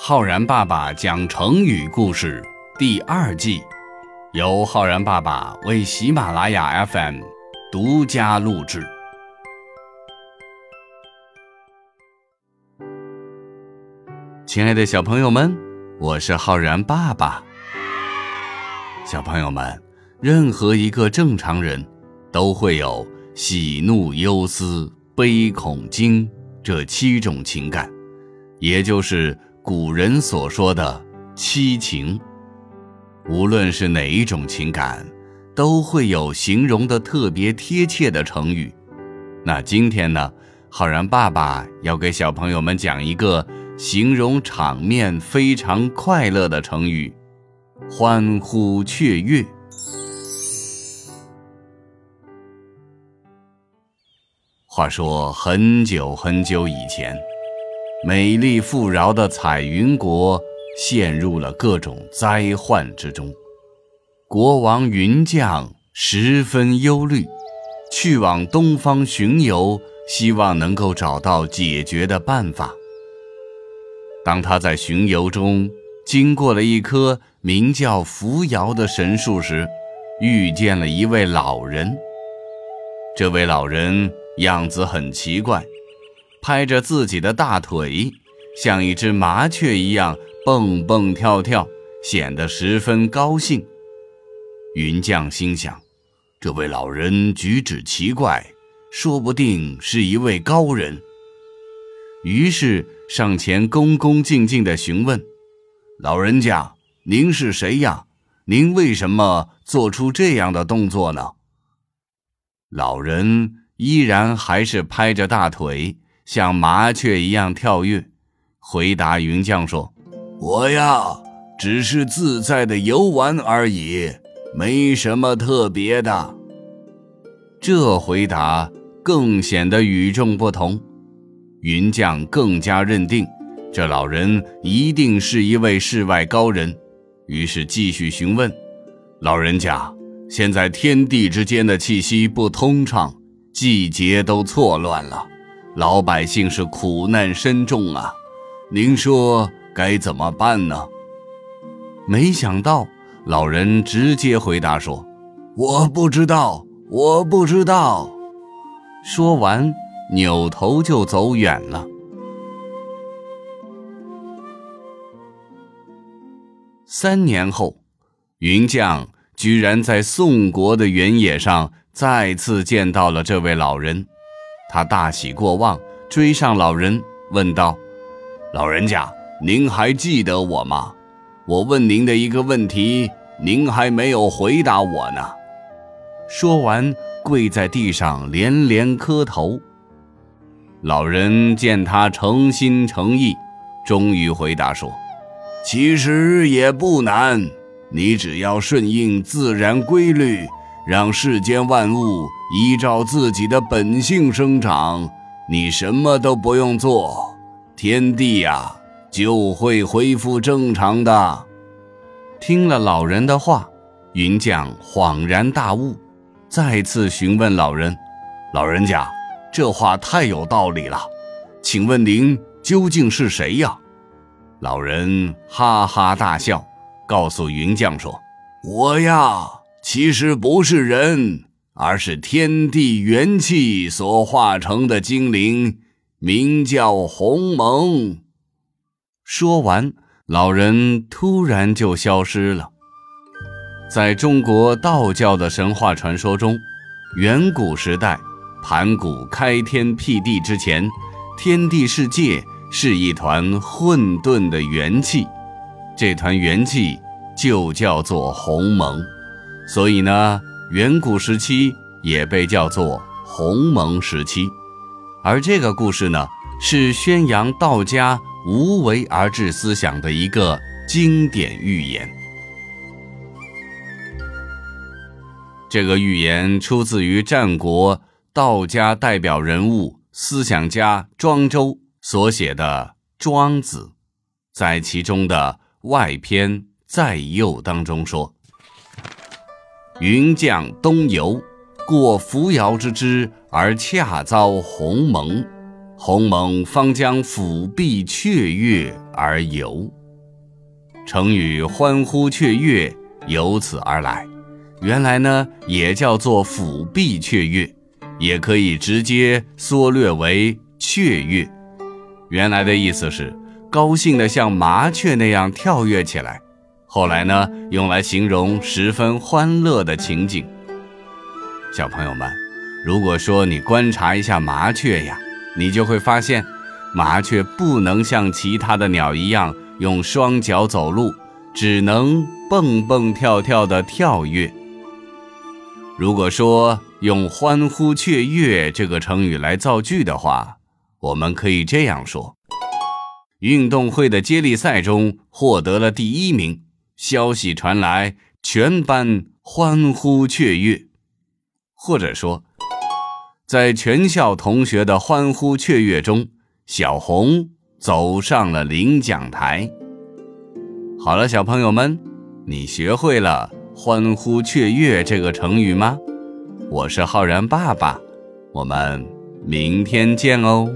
浩然爸爸讲成语故事第二季，由浩然爸爸为喜马拉雅 FM 独家录制。亲爱的小朋友们，我是浩然爸爸。小朋友们，任何一个正常人都会有喜怒忧思悲恐惊这七种情感，也就是古人所说的七情。无论是哪一种情感，都会有形容的特别贴切的成语。那今天呢，浩然爸爸要给小朋友们讲一个形容场面非常快乐的成语。欢呼雀跃。话说很久很久以前，美丽富饶的彩云国陷入了各种灾患之中。国王云将十分忧虑，去往东方巡游，希望能够找到解决的办法。当他在巡游中，经过了一棵名叫扶摇的神树时，遇见了一位老人。这位老人样子很奇怪，拍着自己的大腿，像一只麻雀一样蹦蹦跳跳，显得十分高兴。云将心想：这位老人举止奇怪，说不定是一位高人。于是上前恭恭敬敬地询问。老人家，您是谁呀？您为什么做出这样的动作呢？老人依然还是拍着大腿，像麻雀一样跳跃，回答云将说：“我呀，只是自在的游玩而已，没什么特别的。”这回答更显得与众不同，云将更加认定。这老人一定是一位世外高人，于是继续询问：“老人家，现在天地之间的气息不通畅，季节都错乱了，老百姓是苦难深重啊！您说该怎么办呢？”没想到老人直接回答说：“我不知道，我不知道。”说完，扭头就走远了。三年后，云将居然在宋国的原野上再次见到了这位老人，他大喜过望，追上老人，问道：“老人家，您还记得我吗？我问您的一个问题，您还没有回答我呢。”说完，跪在地上连连磕头。老人见他诚心诚意，终于回答说。其实也不难，你只要顺应自然规律，让世间万物依照自己的本性生长，你什么都不用做，天地呀就会恢复正常的。听了老人的话，云将恍然大悟，再次询问老人：“老人家，这话太有道理了，请问您究竟是谁呀？”老人哈哈大笑，告诉云将说：“我呀，其实不是人，而是天地元气所化成的精灵，名叫鸿蒙。”说完，老人突然就消失了。在中国道教的神话传说中，远古时代，盘古开天辟地之前，天地世界。是一团混沌的元气，这团元气就叫做鸿蒙，所以呢，远古时期也被叫做鸿蒙时期。而这个故事呢，是宣扬道家无为而治思想的一个经典寓言。这个寓言出自于战国道家代表人物、思想家庄周。所写的《庄子》，在其中的外篇在右当中说：“云将东游，过扶摇之枝，而恰遭鸿蒙。鸿蒙方将抚壁雀跃而游。成语“欢呼雀跃”由此而来。原来呢，也叫做抚壁雀跃，也可以直接缩略为雀跃。原来的意思是高兴的像麻雀那样跳跃起来。后来呢，用来形容十分欢乐的情景。小朋友们，如果说你观察一下麻雀呀，你就会发现，麻雀不能像其他的鸟一样用双脚走路，只能蹦蹦跳跳的跳跃。如果说用“欢呼雀跃”这个成语来造句的话，我们可以这样说：运动会的接力赛中获得了第一名，消息传来，全班欢呼雀跃。或者说，在全校同学的欢呼雀跃中，小红走上了领奖台。好了，小朋友们，你学会了。欢呼雀跃这个成语吗？我是浩然爸爸，我们明天见哦。